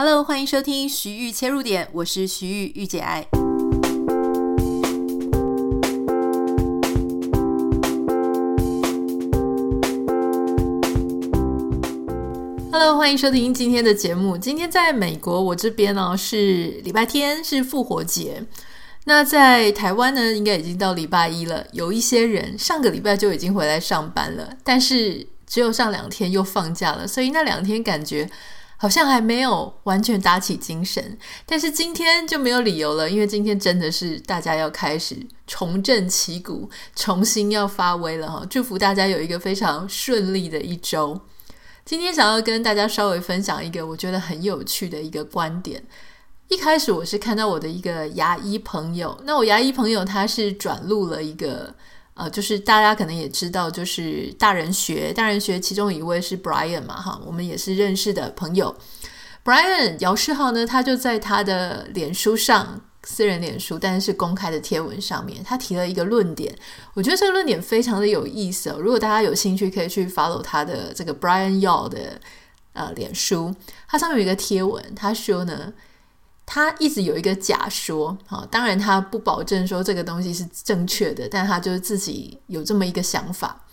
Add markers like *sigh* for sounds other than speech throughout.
Hello，欢迎收听徐玉切入点，我是徐玉玉姐爱。Hello，欢迎收听今天的节目。今天在美国，我这边呢是礼拜天，是复活节。那在台湾呢，应该已经到礼拜一了。有一些人上个礼拜就已经回来上班了，但是只有上两天又放假了，所以那两天感觉。好像还没有完全打起精神，但是今天就没有理由了，因为今天真的是大家要开始重振旗鼓，重新要发威了哈！祝福大家有一个非常顺利的一周。今天想要跟大家稍微分享一个我觉得很有趣的一个观点。一开始我是看到我的一个牙医朋友，那我牙医朋友他是转录了一个。呃，就是大家可能也知道，就是大人学，大人学其中一位是 Brian 嘛，哈，我们也是认识的朋友。Brian 姚世浩呢，他就在他的脸书上，私人脸书，但是是公开的贴文上面，他提了一个论点，我觉得这个论点非常的有意思哦。如果大家有兴趣，可以去 follow 他的这个 Brian Yao 的呃脸书，他上面有一个贴文，他说呢。他一直有一个假说，啊，当然他不保证说这个东西是正确的，但他就是自己有这么一个想法。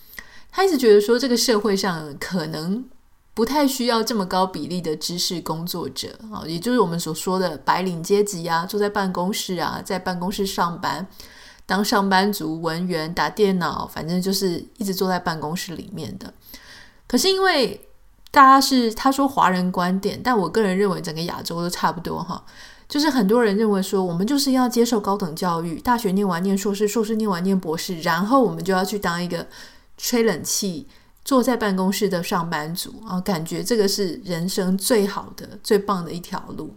他一直觉得说，这个社会上可能不太需要这么高比例的知识工作者，啊，也就是我们所说的白领阶级啊，坐在办公室啊，在办公室上班，当上班族、文员、打电脑，反正就是一直坐在办公室里面的。可是因为大家是他说华人观点，但我个人认为整个亚洲都差不多哈，就是很多人认为说我们就是要接受高等教育，大学念完念硕士，硕士念完念博士，然后我们就要去当一个吹冷气、坐在办公室的上班族啊，感觉这个是人生最好的、最棒的一条路。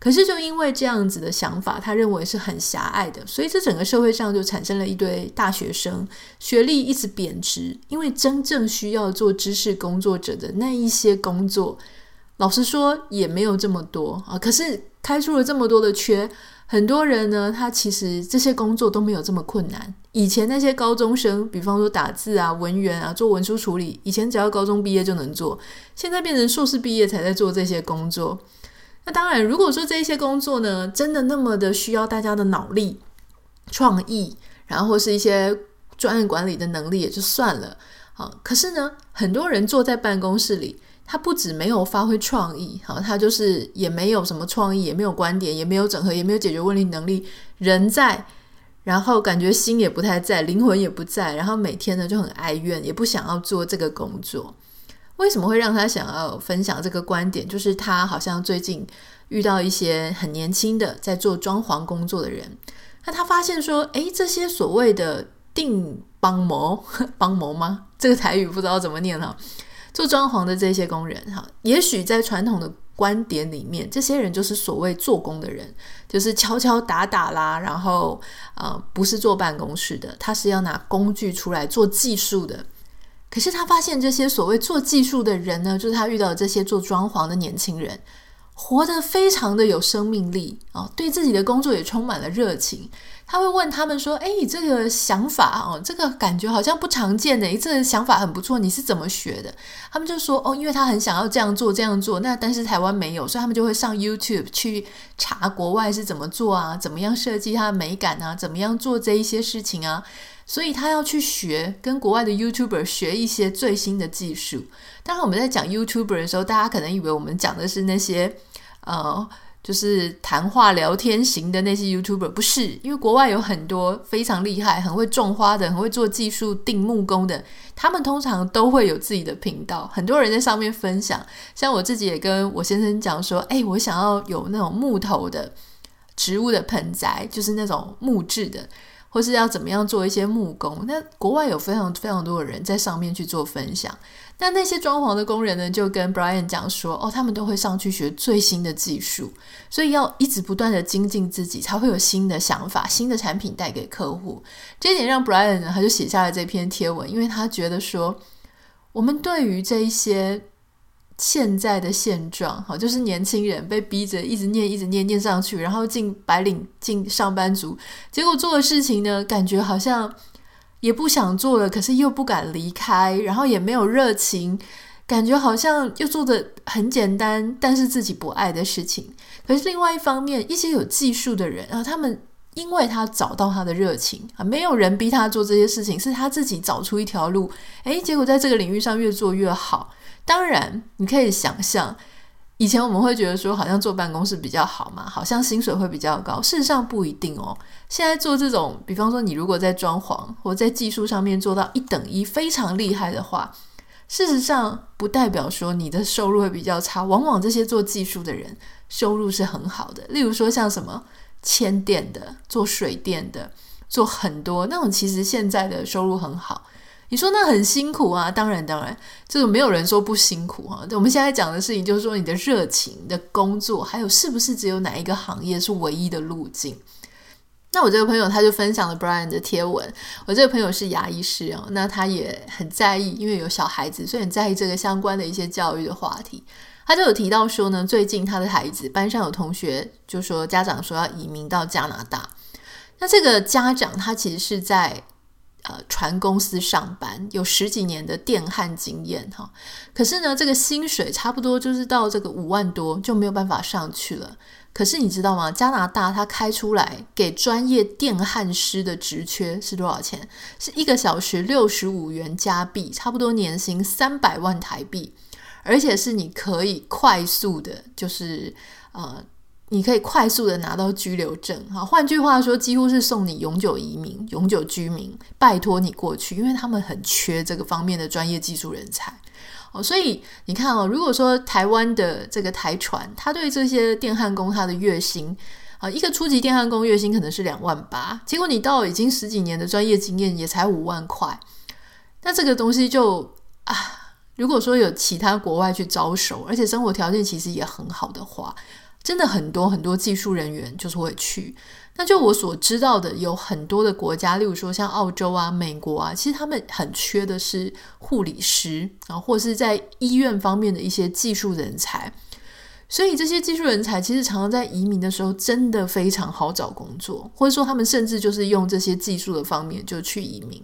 可是，就因为这样子的想法，他认为是很狭隘的，所以这整个社会上就产生了一堆大学生，学历一直贬值。因为真正需要做知识工作者的那一些工作，老实说也没有这么多啊。可是开出了这么多的缺，很多人呢，他其实这些工作都没有这么困难。以前那些高中生，比方说打字啊、文员啊、做文书处理，以前只要高中毕业就能做，现在变成硕士毕业才在做这些工作。那当然，如果说这一些工作呢，真的那么的需要大家的脑力、创意，然后是一些专案管理的能力，也就算了。好，可是呢，很多人坐在办公室里，他不止没有发挥创意，好，他就是也没有什么创意，也没有观点，也没有整合，也没有解决问题能力。人在，然后感觉心也不太在，灵魂也不在，然后每天呢就很哀怨，也不想要做这个工作。为什么会让他想要分享这个观点？就是他好像最近遇到一些很年轻的在做装潢工作的人，那他发现说，诶，这些所谓的定帮模 *laughs* 帮模吗？这个台语不知道怎么念哈。做装潢的这些工人哈，也许在传统的观点里面，这些人就是所谓做工的人，就是敲敲打打啦，然后呃，不是坐办公室的，他是要拿工具出来做技术的。可是他发现这些所谓做技术的人呢，就是他遇到的这些做装潢的年轻人，活得非常的有生命力啊、哦，对自己的工作也充满了热情。他会问他们说：“哎，这个想法哦，这个感觉好像不常见的，这个想法很不错，你是怎么学的？”他们就说：“哦，因为他很想要这样做这样做，那但是台湾没有，所以他们就会上 YouTube 去查国外是怎么做啊，怎么样设计它的美感啊，怎么样做这一些事情啊。”所以他要去学，跟国外的 YouTuber 学一些最新的技术。当然，我们在讲 YouTuber 的时候，大家可能以为我们讲的是那些呃，就是谈话聊天型的那些 YouTuber，不是，因为国外有很多非常厉害、很会种花的、很会做技术、定木工的，他们通常都会有自己的频道，很多人在上面分享。像我自己也跟我先生讲说，哎，我想要有那种木头的植物的盆栽，就是那种木质的。或是要怎么样做一些木工，那国外有非常非常多的人在上面去做分享。那那些装潢的工人呢，就跟 Brian 讲说，哦，他们都会上去学最新的技术，所以要一直不断的精进自己，才会有新的想法、新的产品带给客户。这一点让 Brian 呢，他就写下了这篇贴文，因为他觉得说，我们对于这一些。现在的现状，哈，就是年轻人被逼着一直念，一直念，念上去，然后进白领，进上班族，结果做的事情呢，感觉好像也不想做了，可是又不敢离开，然后也没有热情，感觉好像又做的很简单，但是自己不爱的事情。可是另外一方面，一些有技术的人啊，他们因为他找到他的热情啊，没有人逼他做这些事情，是他自己找出一条路，诶，结果在这个领域上越做越好。当然，你可以想象。以前我们会觉得说，好像坐办公室比较好嘛，好像薪水会比较高。事实上不一定哦。现在做这种，比方说你如果在装潢或在技术上面做到一等一，非常厉害的话，事实上不代表说你的收入会比较差。往往这些做技术的人收入是很好的。例如说像什么牵电的、做水电的、做很多那种，其实现在的收入很好。你说那很辛苦啊，当然当然，这个没有人说不辛苦啊。我们现在讲的事情就是说你的热情、的工作，还有是不是只有哪一个行业是唯一的路径？那我这个朋友他就分享了 Brian 的贴文。我这个朋友是牙医师哦，那他也很在意，因为有小孩子，所以很在意这个相关的一些教育的话题。他就有提到说呢，最近他的孩子班上有同学就说家长说要移民到加拿大，那这个家长他其实是在。呃，船公司上班有十几年的电焊经验哈，可是呢，这个薪水差不多就是到这个五万多就没有办法上去了。可是你知道吗？加拿大它开出来给专业电焊师的职缺是多少钱？是一个小时六十五元加币，差不多年薪三百万台币，而且是你可以快速的，就是呃。你可以快速的拿到居留证，哈，换句话说，几乎是送你永久移民、永久居民，拜托你过去，因为他们很缺这个方面的专业技术人才，哦，所以你看哦，如果说台湾的这个台船，他对这些电焊工他的月薪啊，一个初级电焊工月薪可能是两万八，结果你到已经十几年的专业经验也才五万块，那这个东西就啊，如果说有其他国外去招手，而且生活条件其实也很好的话。真的很多很多技术人员就是会去，那就我所知道的，有很多的国家，例如说像澳洲啊、美国啊，其实他们很缺的是护理师啊，或者是在医院方面的一些技术人才。所以这些技术人才其实常常在移民的时候真的非常好找工作，或者说他们甚至就是用这些技术的方面就去移民。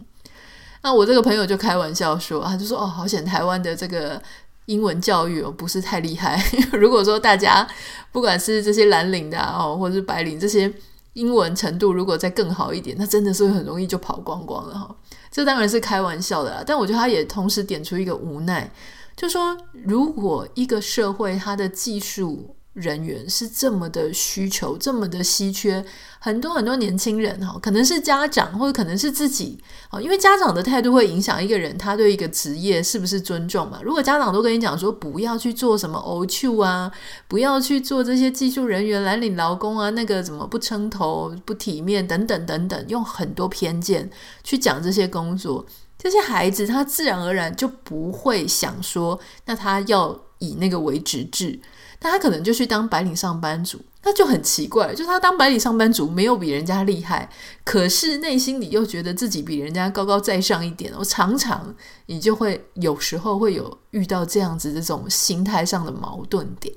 那我这个朋友就开玩笑说，他就说：“哦，好险台湾的这个。”英文教育哦，不是太厉害。*laughs* 如果说大家不管是这些蓝领的哦，或者是白领，这些英文程度如果再更好一点，那真的是很容易就跑光光了哈。这当然是开玩笑的啦，但我觉得他也同时点出一个无奈，就说如果一个社会它的技术人员是这么的需求，这么的稀缺，很多很多年轻人哈，可能是家长或者可能是自己啊，因为家长的态度会影响一个人他对一个职业是不是尊重嘛。如果家长都跟你讲说不要去做什么欧趣啊，不要去做这些技术人员、蓝领劳工啊，那个怎么不称头、不体面等等等等，用很多偏见去讲这些工作，这些孩子他自然而然就不会想说，那他要以那个为职志。那他可能就去当白领上班族，那就很奇怪，就是他当白领上班族没有比人家厉害，可是内心里又觉得自己比人家高高在上一点。我常常你就会有时候会有遇到这样子这种心态上的矛盾点。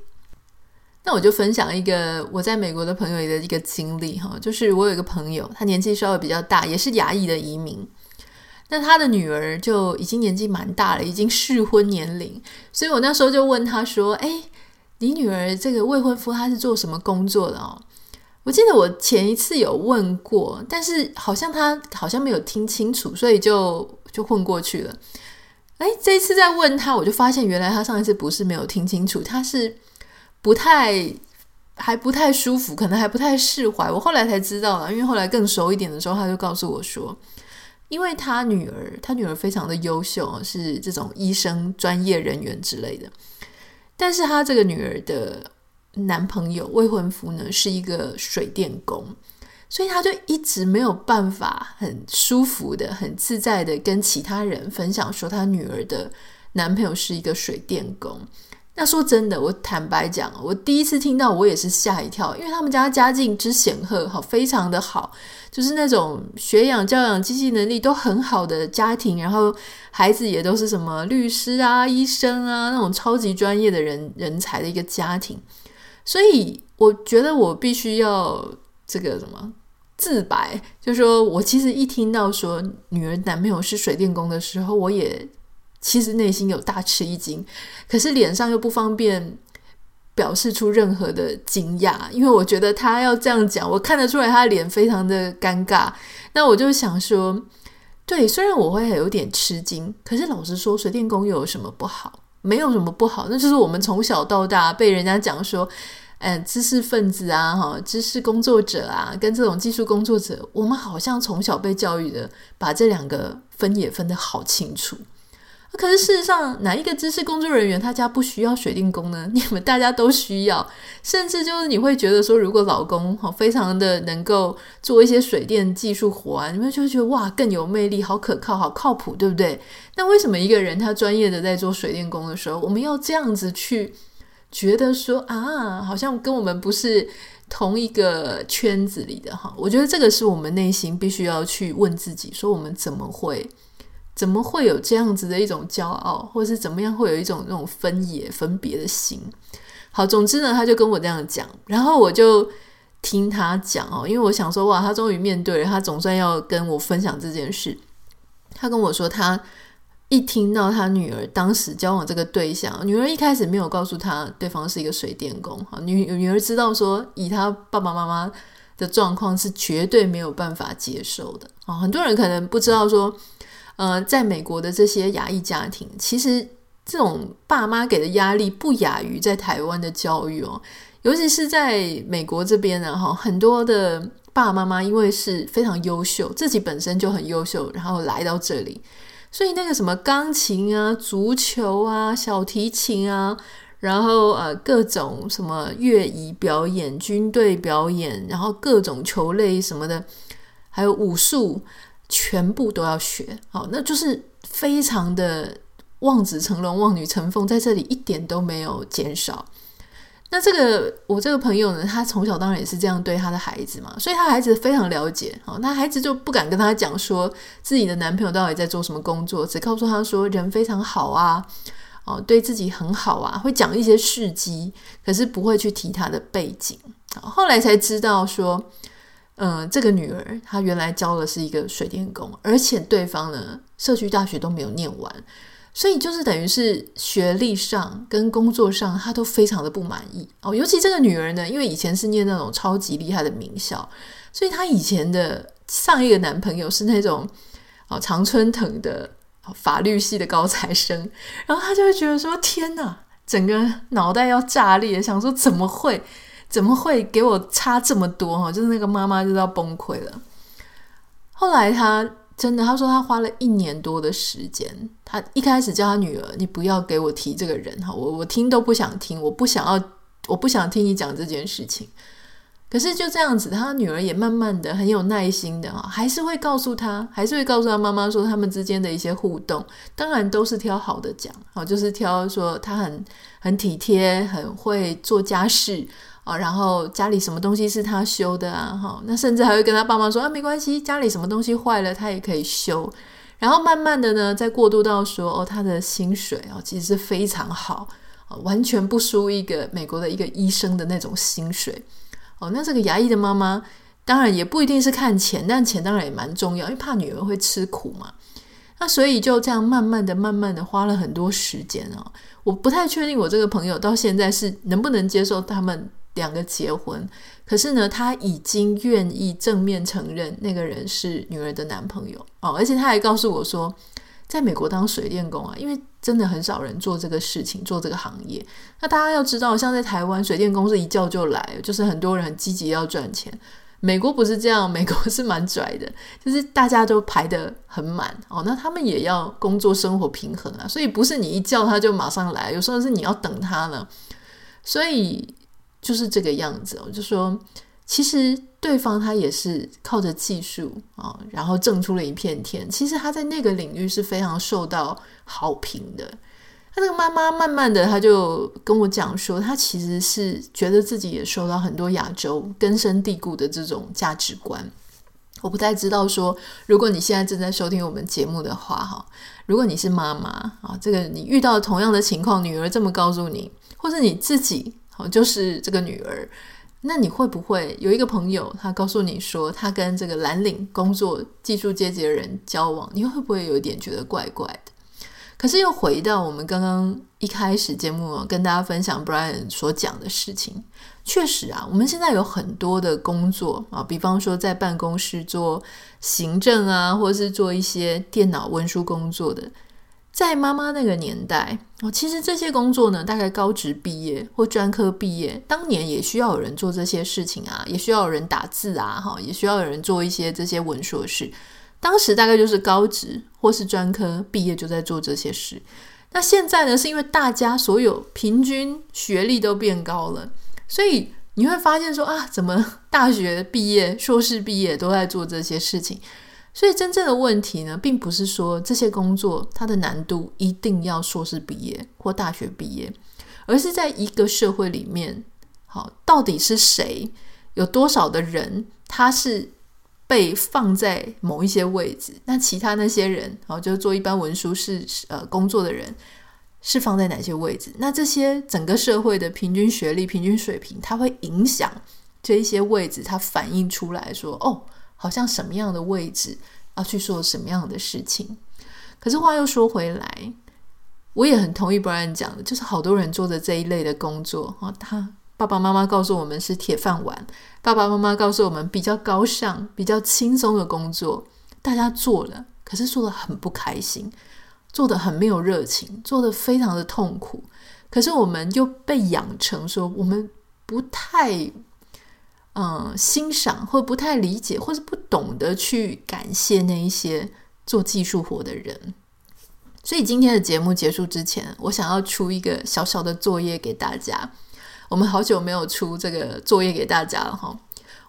那我就分享一个我在美国的朋友的一个经历哈，就是我有一个朋友，他年纪稍微比较大，也是牙裔的移民，那他的女儿就已经年纪蛮大了，已经适婚年龄，所以我那时候就问他说：“诶……你女儿这个未婚夫他是做什么工作的哦？我记得我前一次有问过，但是好像他好像没有听清楚，所以就就混过去了。哎，这一次再问他，我就发现原来他上一次不是没有听清楚，他是不太还不太舒服，可能还不太释怀。我后来才知道了，因为后来更熟一点的时候，他就告诉我说，因为他女儿，他女儿非常的优秀，是这种医生专业人员之类的。但是他这个女儿的男朋友未婚夫呢，是一个水电工，所以他就一直没有办法很舒服的、很自在的跟其他人分享说他女儿的男朋友是一个水电工。那说真的，我坦白讲，我第一次听到我也是吓一跳，因为他们家家境之显赫，好，非常的好，就是那种学养、教养、经济能力都很好的家庭，然后孩子也都是什么律师啊、医生啊那种超级专业的人人才的一个家庭，所以我觉得我必须要这个什么自白，就说我其实一听到说女儿男朋友是水电工的时候，我也。其实内心有大吃一惊，可是脸上又不方便表示出任何的惊讶，因为我觉得他要这样讲，我看得出来他的脸非常的尴尬。那我就想说，对，虽然我会有点吃惊，可是老实说，水电工又有什么不好？没有什么不好，那就是我们从小到大被人家讲说，嗯，知识分子啊，哈，知识工作者啊，跟这种技术工作者，我们好像从小被教育的，把这两个分也分得好清楚。可是事实上，哪一个知识工作人员他家不需要水电工呢？*laughs* 你们大家都需要，甚至就是你会觉得说，如果老公哈非常的能够做一些水电技术活啊，你们就会觉得哇更有魅力，好可靠，好靠谱，对不对？那为什么一个人他专业的在做水电工的时候，我们要这样子去觉得说啊，好像跟我们不是同一个圈子里的哈？我觉得这个是我们内心必须要去问自己，说我们怎么会？怎么会有这样子的一种骄傲，或者是怎么样会有一种那种分野分别的心？好，总之呢，他就跟我这样讲，然后我就听他讲哦，因为我想说，哇，他终于面对了，他总算要跟我分享这件事。他跟我说，他一听到他女儿当时交往这个对象，女儿一开始没有告诉他对方是一个水电工，哈，女女儿知道说，以他爸爸妈妈的状况是绝对没有办法接受的啊。很多人可能不知道说。呃，在美国的这些亚裔家庭，其实这种爸妈给的压力不亚于在台湾的教育哦。尤其是在美国这边呢，哈，很多的爸爸妈妈因为是非常优秀，自己本身就很优秀，然后来到这里，所以那个什么钢琴啊、足球啊、小提琴啊，然后呃各种什么乐仪表演、军队表演，然后各种球类什么的，还有武术。全部都要学，好，那就是非常的望子成龙、望女成凤，在这里一点都没有减少。那这个我这个朋友呢，他从小当然也是这样对他的孩子嘛，所以他孩子非常了解，好，那孩子就不敢跟他讲说自己的男朋友到底在做什么工作，只告诉他说人非常好啊，哦，对自己很好啊，会讲一些事迹，可是不会去提他的背景。后来才知道说。嗯，这个女儿她原来教的是一个水电工，而且对方呢，社区大学都没有念完，所以就是等于是学历上跟工作上，她都非常的不满意哦。尤其这个女儿呢，因为以前是念那种超级厉害的名校，所以她以前的上一个男朋友是那种哦常春藤的法律系的高材生，然后她就会觉得说：天哪，整个脑袋要炸裂，想说怎么会？怎么会给我差这么多哈？就是那个妈妈就要崩溃了。后来他真的，他说他花了一年多的时间。他一开始叫他女儿：“你不要给我提这个人哈，我我听都不想听，我不想要，我不想听你讲这件事情。”可是就这样子，他女儿也慢慢的很有耐心的哈，还是会告诉他，还是会告诉他妈妈说他们之间的一些互动，当然都是挑好的讲，好就是挑说他很很体贴，很会做家事。啊，然后家里什么东西是他修的啊？哈，那甚至还会跟他爸妈说啊，没关系，家里什么东西坏了，他也可以修。然后慢慢的呢，再过渡到说，哦，他的薪水哦，其实是非常好，完全不输一个美国的一个医生的那种薪水。哦，那这个牙医的妈妈当然也不一定是看钱，但钱当然也蛮重要，因为怕女儿会吃苦嘛。那所以就这样慢慢的、慢慢的花了很多时间啊。我不太确定我这个朋友到现在是能不能接受他们。两个结婚，可是呢，他已经愿意正面承认那个人是女儿的男朋友哦，而且他还告诉我说，在美国当水电工啊，因为真的很少人做这个事情，做这个行业。那大家要知道，像在台湾，水电工是一叫就来，就是很多人很积极要赚钱。美国不是这样，*laughs* 美国是蛮拽的，就是大家都排得很满哦，那他们也要工作生活平衡啊，所以不是你一叫他就马上来，有时候是你要等他呢，所以。就是这个样子，我就说，其实对方他也是靠着技术啊，然后挣出了一片天。其实他在那个领域是非常受到好评的。他那个妈妈慢慢的，他就跟我讲说，他其实是觉得自己也受到很多亚洲根深蒂固的这种价值观。我不太知道说，如果你现在正在收听我们节目的话，哈，如果你是妈妈啊，这个你遇到同样的情况，女儿这么告诉你，或者你自己。哦，就是这个女儿，那你会不会有一个朋友，他告诉你说，他跟这个蓝领工作技术阶级的人交往，你会不会有一点觉得怪怪的？可是又回到我们刚刚一开始节目跟大家分享 Brian 所讲的事情，确实啊，我们现在有很多的工作啊，比方说在办公室做行政啊，或是做一些电脑文书工作的。在妈妈那个年代哦，其实这些工作呢，大概高职毕业或专科毕业，当年也需要有人做这些事情啊，也需要有人打字啊，哈，也需要有人做一些这些文书事。当时大概就是高职或是专科毕业就在做这些事。那现在呢，是因为大家所有平均学历都变高了，所以你会发现说啊，怎么大学毕业、硕士毕业都在做这些事情？所以真正的问题呢，并不是说这些工作它的难度一定要硕士毕业或大学毕业，而是在一个社会里面，好，到底是谁，有多少的人，他是被放在某一些位置，那其他那些人，好，就做一般文书是呃工作的人，是放在哪些位置？那这些整个社会的平均学历、平均水平，它会影响这一些位置，它反映出来说，哦。好像什么样的位置要去做什么样的事情，可是话又说回来，我也很同意 Brian 讲的，就是好多人做的这一类的工作啊，他爸爸妈妈告诉我们是铁饭碗，爸爸妈妈告诉我们比较高尚、比较轻松的工作，大家做了，可是做得很不开心，做得很没有热情，做得非常的痛苦，可是我们又被养成说我们不太。嗯，欣赏或不太理解，或是不懂得去感谢那一些做技术活的人。所以今天的节目结束之前，我想要出一个小小的作业给大家。我们好久没有出这个作业给大家了哈。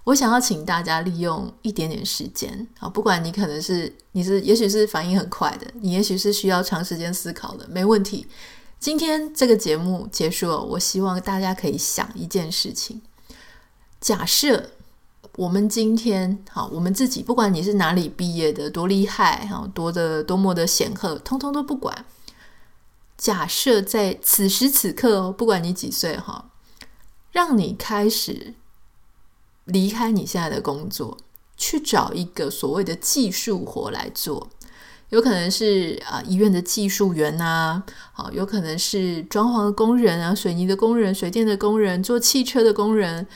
我想要请大家利用一点点时间啊，不管你可能是你是，也许是反应很快的，你也许是需要长时间思考的，没问题。今天这个节目结束了，我希望大家可以想一件事情。假设我们今天好，我们自己不管你是哪里毕业的，多厉害哈，多的多么的显赫，通通都不管。假设在此时此刻，不管你几岁哈，让你开始离开你现在的工作，去找一个所谓的技术活来做，有可能是啊医院的技术员呐，好，有可能是装潢的工人啊，水泥的工人、水电的工人、做汽车的工人。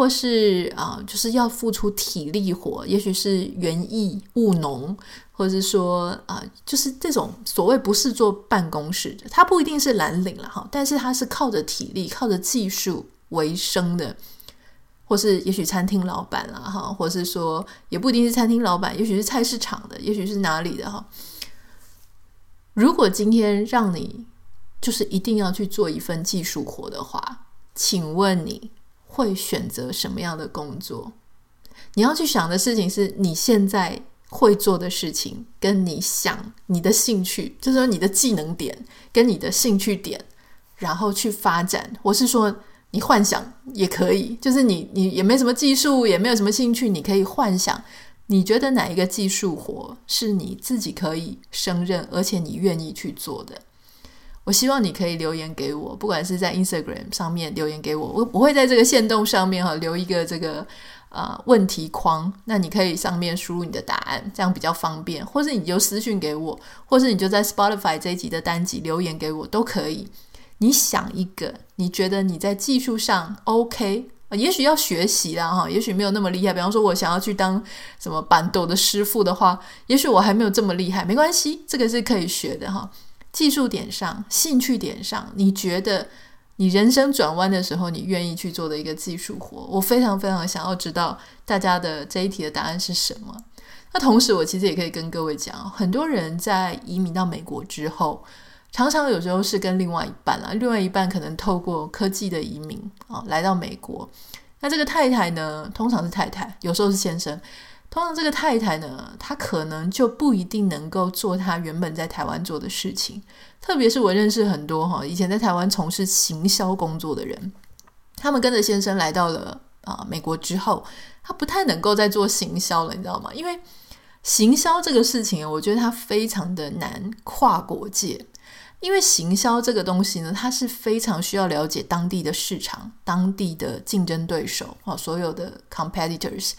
或是啊、就是要付出体力活，也许是园艺务农，或者是说啊、就是这种所谓不是做办公室的，他不一定是蓝领了哈，但是他是靠着体力、靠着技术为生的，或是也许餐厅老板了哈，或是说也不一定是餐厅老板，也许是菜市场的，也许是哪里的哈。如果今天让你就是一定要去做一份技术活的话，请问你？会选择什么样的工作？你要去想的事情是你现在会做的事情，跟你想你的兴趣，就是说你的技能点跟你的兴趣点，然后去发展。我是说，你幻想也可以，就是你你也没什么技术，也没有什么兴趣，你可以幻想，你觉得哪一个技术活是你自己可以胜任，而且你愿意去做的。我希望你可以留言给我，不管是在 Instagram 上面留言给我，我我会在这个线动上面哈留一个这个呃问题框，那你可以上面输入你的答案，这样比较方便，或是你就私讯给我，或是你就在 Spotify 这一集的单集留言给我都可以。你想一个你觉得你在技术上 OK，也许要学习啦哈，也许没有那么厉害。比方说，我想要去当什么板斗的师傅的话，也许我还没有这么厉害，没关系，这个是可以学的哈。技术点上、兴趣点上，你觉得你人生转弯的时候，你愿意去做的一个技术活，我非常非常想要知道大家的这一题的答案是什么。那同时，我其实也可以跟各位讲，很多人在移民到美国之后，常常有时候是跟另外一半啊，另外一半可能透过科技的移民啊来到美国。那这个太太呢，通常是太太，有时候是先生。通常这个太太呢，她可能就不一定能够做她原本在台湾做的事情。特别是我认识很多哈，以前在台湾从事行销工作的人，他们跟着先生来到了啊美国之后，他不太能够再做行销了，你知道吗？因为行销这个事情，我觉得它非常的难跨国界。因为行销这个东西呢，它是非常需要了解当地的市场、当地的竞争对手啊，所有的 competitors。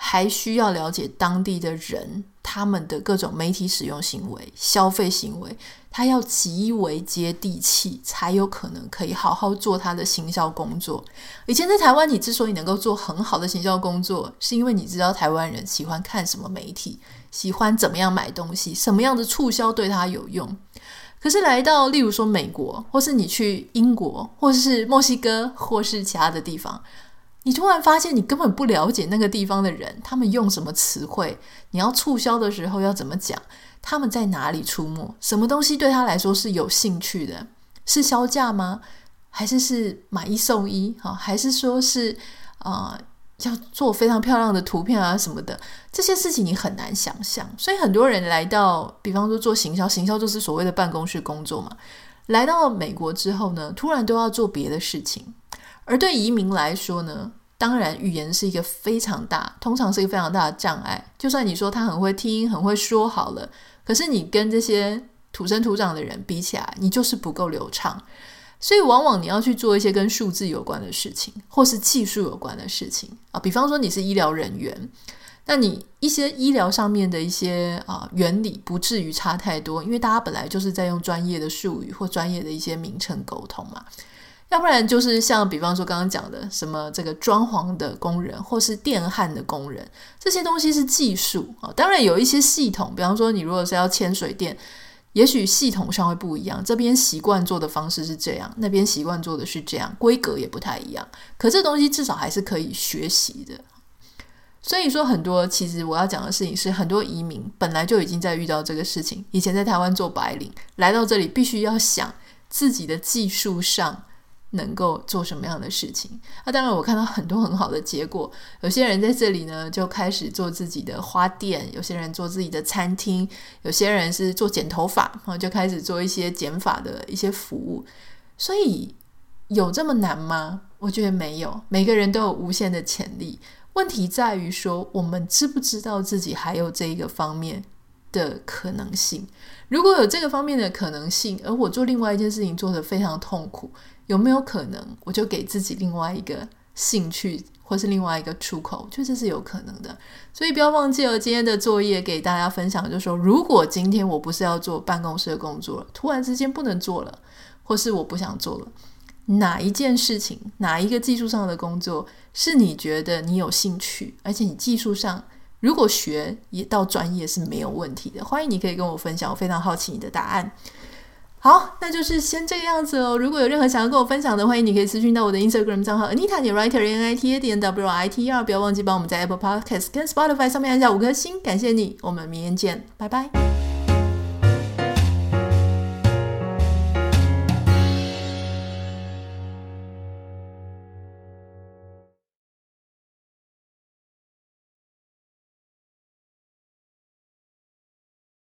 还需要了解当地的人，他们的各种媒体使用行为、消费行为，他要极为接地气，才有可能可以好好做他的行销工作。以前在台湾，你之所以能够做很好的行销工作，是因为你知道台湾人喜欢看什么媒体，喜欢怎么样买东西，什么样的促销对他有用。可是来到，例如说美国，或是你去英国，或是墨西哥，或是其他的地方。你突然发现，你根本不了解那个地方的人，他们用什么词汇？你要促销的时候要怎么讲？他们在哪里出没？什么东西对他来说是有兴趣的？是销价吗？还是是买一送一？哈，还是说是啊、要做非常漂亮的图片啊什么的？这些事情你很难想象。所以很多人来到，比方说做行销，行销就是所谓的办公室工作嘛。来到美国之后呢，突然都要做别的事情。而对移民来说呢，当然语言是一个非常大，通常是一个非常大的障碍。就算你说他很会听、很会说好了，可是你跟这些土生土长的人比起来，你就是不够流畅。所以往往你要去做一些跟数字有关的事情，或是技术有关的事情啊。比方说你是医疗人员，那你一些医疗上面的一些啊原理不至于差太多，因为大家本来就是在用专业的术语或专业的一些名称沟通嘛。要不然就是像比方说刚刚讲的什么这个装潢的工人，或是电焊的工人，这些东西是技术啊。当然有一些系统，比方说你如果是要牵水电，也许系统上会不一样，这边习惯做的方式是这样，那边习惯做的是这样，规格也不太一样。可这东西至少还是可以学习的。所以说很多其实我要讲的事情是，很多移民本来就已经在遇到这个事情。以前在台湾做白领，来到这里必须要想自己的技术上。能够做什么样的事情？那、当然，我看到很多很好的结果。有些人在这里呢，就开始做自己的花店；有些人做自己的餐厅；有些人是做剪头发，然后就开始做一些剪发的一些服务。所以有这么难吗？我觉得没有。每个人都有无限的潜力。问题在于说，我们知不知道自己还有这一个方面的可能性？如果有这个方面的可能性，而我做另外一件事情做得非常痛苦。有没有可能，我就给自己另外一个兴趣，或是另外一个出口？就这是有可能的。所以不要忘记了今天的作业，给大家分享，就是说，如果今天我不是要做办公室的工作，突然之间不能做了，或是我不想做了，哪一件事情，哪一个技术上的工作，是你觉得你有兴趣，而且你技术上如果学也到专业是没有问题的？欢迎你可以跟我分享，我非常好奇你的答案。好，那就是先这个样子哦。如果有任何想要跟我分享的，欢迎你可以私讯到我的 Instagram 账号 Anita 点 Writer N I T A 点 W I T E R。不要忘记帮我们在 Apple Podcast 跟 Spotify 上面按下五颗星，感谢你。我们明天见，拜拜。